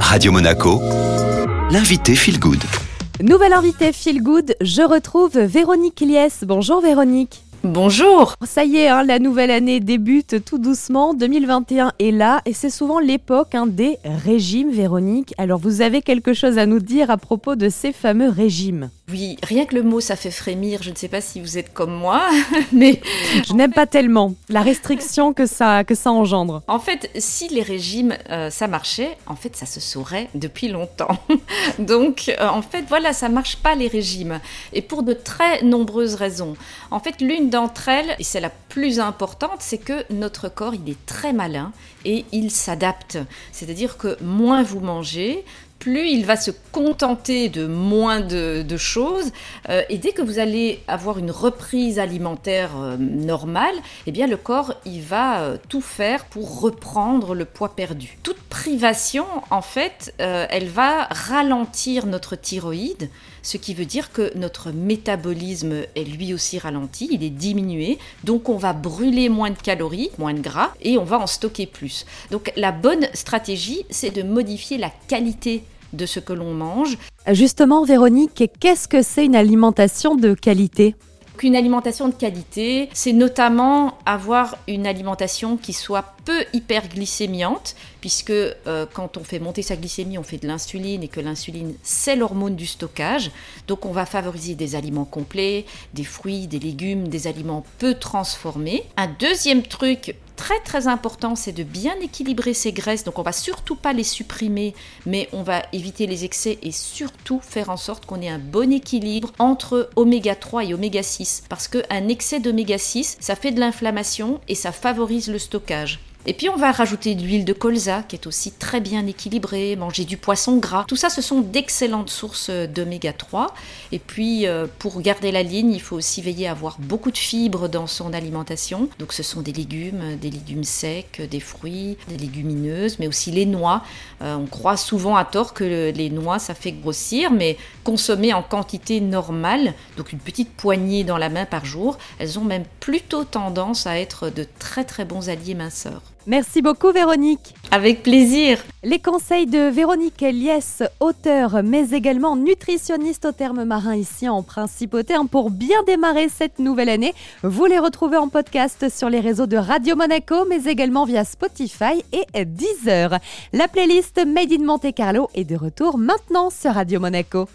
Radio Monaco, l'invité Feel Good. Nouvelle invitée Feel Good, je retrouve Véronique Liès. Bonjour Véronique. Bonjour Ça y est, hein, la nouvelle année débute tout doucement. 2021 est là et c'est souvent l'époque hein, des régimes, Véronique. Alors vous avez quelque chose à nous dire à propos de ces fameux régimes? Oui, rien que le mot, ça fait frémir. Je ne sais pas si vous êtes comme moi, mais... Je n'aime pas tellement la restriction que ça, que ça engendre. En fait, si les régimes, euh, ça marchait, en fait, ça se saurait depuis longtemps. Donc, euh, en fait, voilà, ça marche pas les régimes. Et pour de très nombreuses raisons. En fait, l'une d'entre elles, et c'est la plus importante, c'est que notre corps, il est très malin et il s'adapte. C'est-à-dire que moins vous mangez, plus il va se contenter de moins de, choses. Euh, et dès que vous allez avoir une reprise alimentaire euh, normale, eh bien le corps il va euh, tout faire pour reprendre le poids perdu. Toute privation, en fait, elle va ralentir notre thyroïde, ce qui veut dire que notre métabolisme est lui aussi ralenti, il est diminué, donc on va brûler moins de calories, moins de gras, et on va en stocker plus. Donc la bonne stratégie, c'est de modifier la qualité de ce que l'on mange. Justement, Véronique, qu'est-ce que c'est une alimentation de qualité? Une alimentation de qualité, c'est notamment avoir une alimentation qui soit peu hyperglycémiante, puisque euh, quand on fait monter sa glycémie, on fait de l'insuline, et que l'insuline, c'est l'hormone du stockage. Donc on va favoriser des aliments complets, des fruits, des légumes, des aliments peu transformés. Un deuxième truc très très important, c'est de bien équilibrer ces graisses. Donc on va surtout pas les supprimer, mais on va éviter les excès et surtout faire en sorte qu'on ait un bon équilibre entre oméga 3 et oméga 6. Parce qu'un excès d'oméga 6, ça fait de l'inflammation et ça favorise le stockage. Et puis on va rajouter de l'huile de colza qui est aussi très bien équilibrée, manger du poisson gras. Tout ça, ce sont d'excellentes sources d'oméga 3. Et puis euh, pour garder la ligne, il faut aussi veiller à avoir beaucoup de fibres dans son alimentation. Donc ce sont des légumes, des légumes secs, des fruits, des légumineuses, mais aussi les noix. Euh, on croit souvent à tort que les noix, ça fait grossir, mais consommer en quantité normale, donc une petite poignée dans la main par jour, elles ont même plutôt tendance à être de très très bons alliés minceurs. Merci beaucoup Véronique. Avec plaisir. Les conseils de Véronique Liès, auteure mais également nutritionniste au terme marin ici en Principauté pour bien démarrer cette nouvelle année. Vous les retrouvez en podcast sur les réseaux de Radio Monaco mais également via Spotify et Deezer. La playlist Made in Monte Carlo est de retour maintenant sur Radio Monaco.